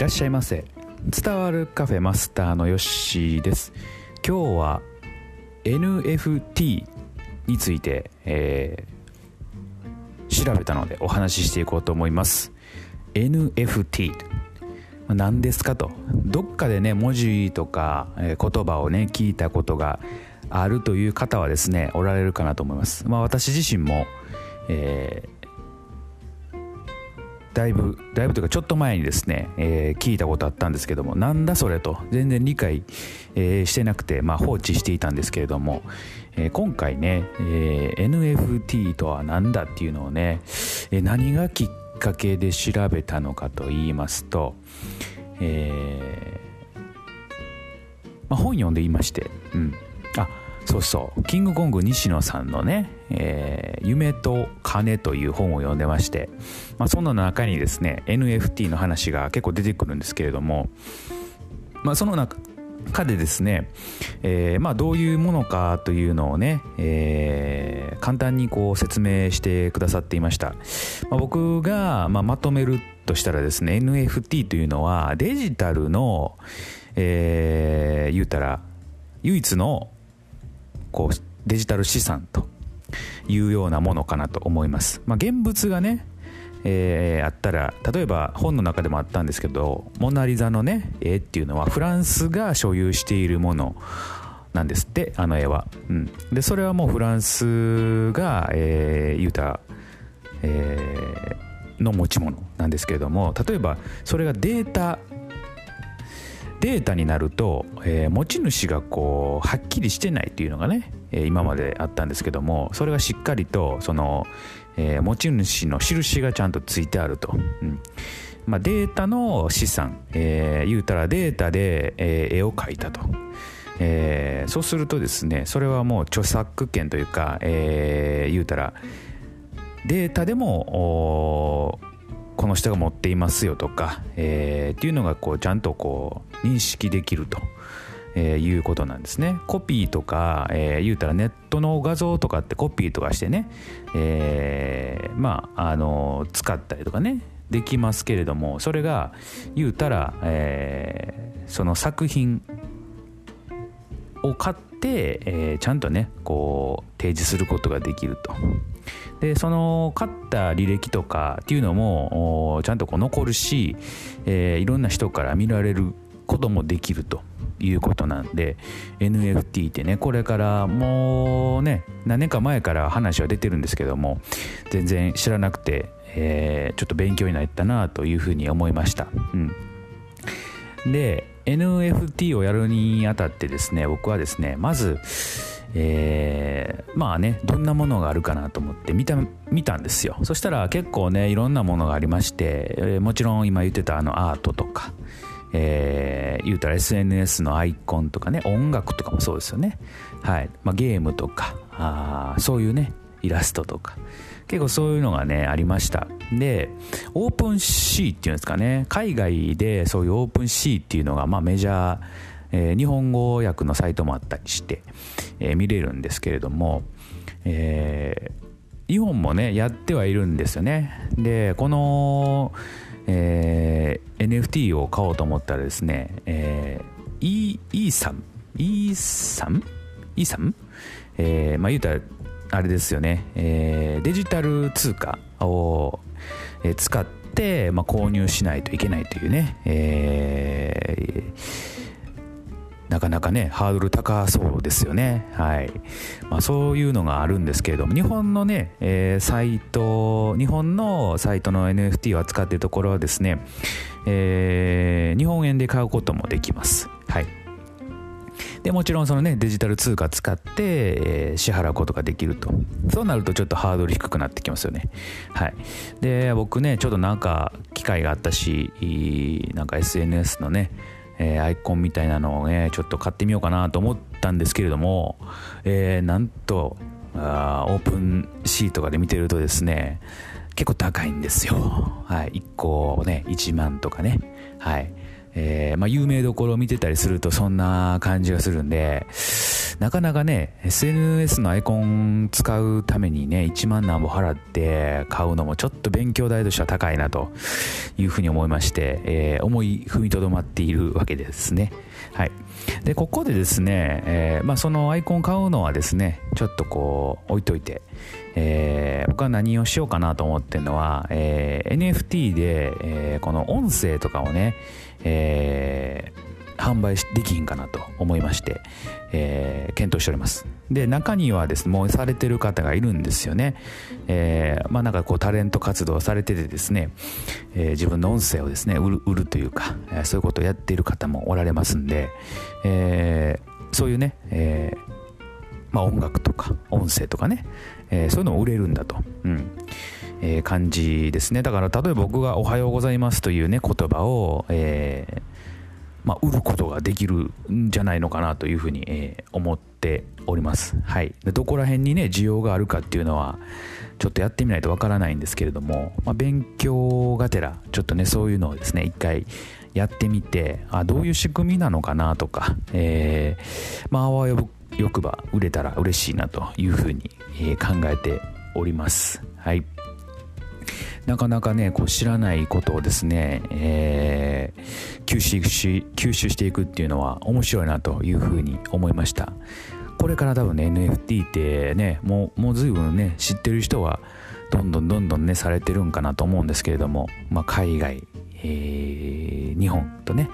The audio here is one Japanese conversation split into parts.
らっしゃいませ。伝わるカフェマスターのヨッシーです。今日は NFT について、えー、調べたのでお話ししていこうと思います。NFT 何ですかと。どっかでね文字とか、え、言葉をね聞いたことがあるという方はですねおられるかなと思います。まあ私自身も、えーだいぶだいぶというかちょっと前にですね、えー、聞いたことあったんですけどもなんだそれと全然理解、えー、してなくて、まあ、放置していたんですけれども、えー、今回ね、え NFT とは何だっていうのをね、え何がきっかけで調べたのかと言いますと、えまあ、本読んでいまして、うん、あそうそう。キングコング西野さんのね「えー、夢と金」という本を読んでまして、まあ、その中にですね NFT の話が結構出てくるんですけれども、まあ、その中でですね、えーまあ、どういうものかというのをね、えー、簡単にこう説明してくださっていました、まあ、僕が、まあ、まとめるとしたらですね NFT というのはデジタルの、えー、言うたら唯一のこうデジタル資産というようなものかなと思います。まあ、現物がね、えー、あったら例えば本の中でもあったんですけどモナ・リザのね絵っていうのはフランスが所有しているものなんです。ってあの絵は、うん、でそれはもうフランスが、えー、言うた、えー、の持ち物なんですけれども例えばそれがデータデータになると、えー、持ち主がこうはっきりしてないっていうのがね、えー、今まであったんですけどもそれがしっかりとその、えー、持ち主の印がちゃんとついてあると。うんまあ、データの資産、えー、言うたらデータで、えー、絵を描いたと、えー、そうするとですねそれはもう著作権というか、えー、言うたらデータでもこの人が持っていますよとか、えー、っていうのがこうちゃんとこう認識できると。えー、いうことなんですねコピーとか、えー、言うたらネットの画像とかってコピーとかしてね、えー、まああの使ったりとかねできますけれどもそれが言うたら、えー、その作品を買って、えー、ちゃんとねこう提示することができるとでその勝った履歴とかっていうのもちゃんとこう残るし、えー、いろんな人から見られることもできるということなんで NFT ってねこれからもうね何年か前から話は出てるんですけども全然知らなくて、えー、ちょっと勉強になったなというふうに思いました。うんで NFT をやるにあたってですね僕はですねまずえー、まあねどんなものがあるかなと思って見た見たんですよそしたら結構ねいろんなものがありまして、えー、もちろん今言ってたあのアートとか、えー、言うたら SNS のアイコンとかね音楽とかもそうですよね。はい、まあ、ゲームとかあそういうねイラストとか。結構そういうのがねありました。で OpenSeaっていうんですかね。海外でそういう OpenSeaっていうのがまあメジャーえー、日本語訳のサイトもあったりして、えー、見れるんですけれども、えー、日本もねやってはいるんですよね。でこの、えー、NFT を買おうと思ったらですね、えー、イーサムイーサムイーサムえー、まあ言うたらあれですよね、えー、デジタル通貨を、えー、使って、まあ、購入しないといけないというね、えーなかなかねハードル高そうですよね。はい、まあ、そういうのがあるんですけれども日本のね、えー、サイト日本のサイトの NFT を扱っているところはですね、えー、日本円で買うこともできます。はい。でもちろんそのねデジタル通貨使って、えー、支払うことができると。そうなるとちょっとハードル低くなってきますよね。はい。で僕ねちょっとなんか機会があったしなんか SNS のねえー、アイコンみたいなのをねちょっと買ってみようかなと思ったんですけれども、えー、なんとあオープンシートがで見てるとですね結構高いんですよ、はい、1個ね1万とかね。はい。えー、まあ、有名どころを見てたりするとそんな感じがするんでなかなかね SNS のアイコン使うためにね1万何ぼ払って買うのもちょっと勉強代としては高いなというふうに思いまして、えー、思い踏みとどまっているわけですね。はい。でここでですね、えー、まあ、そのアイコン買うのはですねちょっとこう置いといて、えー、僕は何をしようかなと思ってるのは、え NFT で、えこの音声とかをね、えー販売できひんかなと思いまして、えー、検討しております。で中にはですねもうされてる方がいるんですよね、えー、まあなんかこうタレント活動されててですね、えー、自分の音声をですね売る売るというか、えー、そういうことをやっている方もおられますんで、えー、そういうね、えーまあ、音楽とか音声とかね、えー、そういうのを売れるんだと、うん。えー、感じですね。だから例えば僕が「おはようございます」というね言葉を、えー、まあ、売ることができるんじゃないのかなというふうに、え、思っております。はい。でどこら辺にね、需要があるかっていうのは、ちょっとやってみないとわからないんですけれども、まあ、勉強がてら、ちょっとね、そういうのをですね、一回やってみて、あ、どういう仕組みなのかなとか、えー、まあ、あわよくば売れたら嬉しいなというふうに、え、考えております。はい。なかなかねこう知らないことをですね、えー、吸収し吸収していくっていうのは面白いなというふうに思いましたこれから多分ね NFT ってねもうもう随分ね知ってる人はどんどんどんどんねされてるんかなと思うんですけれども、まあ、海外、えー、日本とね、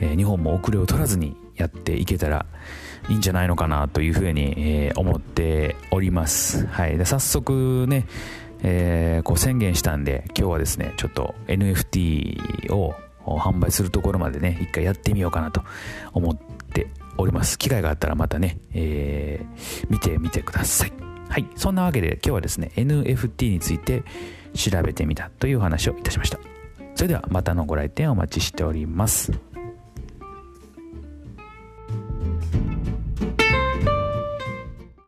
えー、日本も遅れを取らずにやっていけたらいいんじゃないのかなというふうに、えー、思っております。はい。で早速ね、えー、こう宣言したんで今日はですねちょっと NFT を販売するところまでね一回やってみようかなと思っております。機会があったらまたね、えー、見てみてください。はいそんなわけで今日はですね NFT について調べてみたという話をいたしました。それではまたのご来店お待ちしております。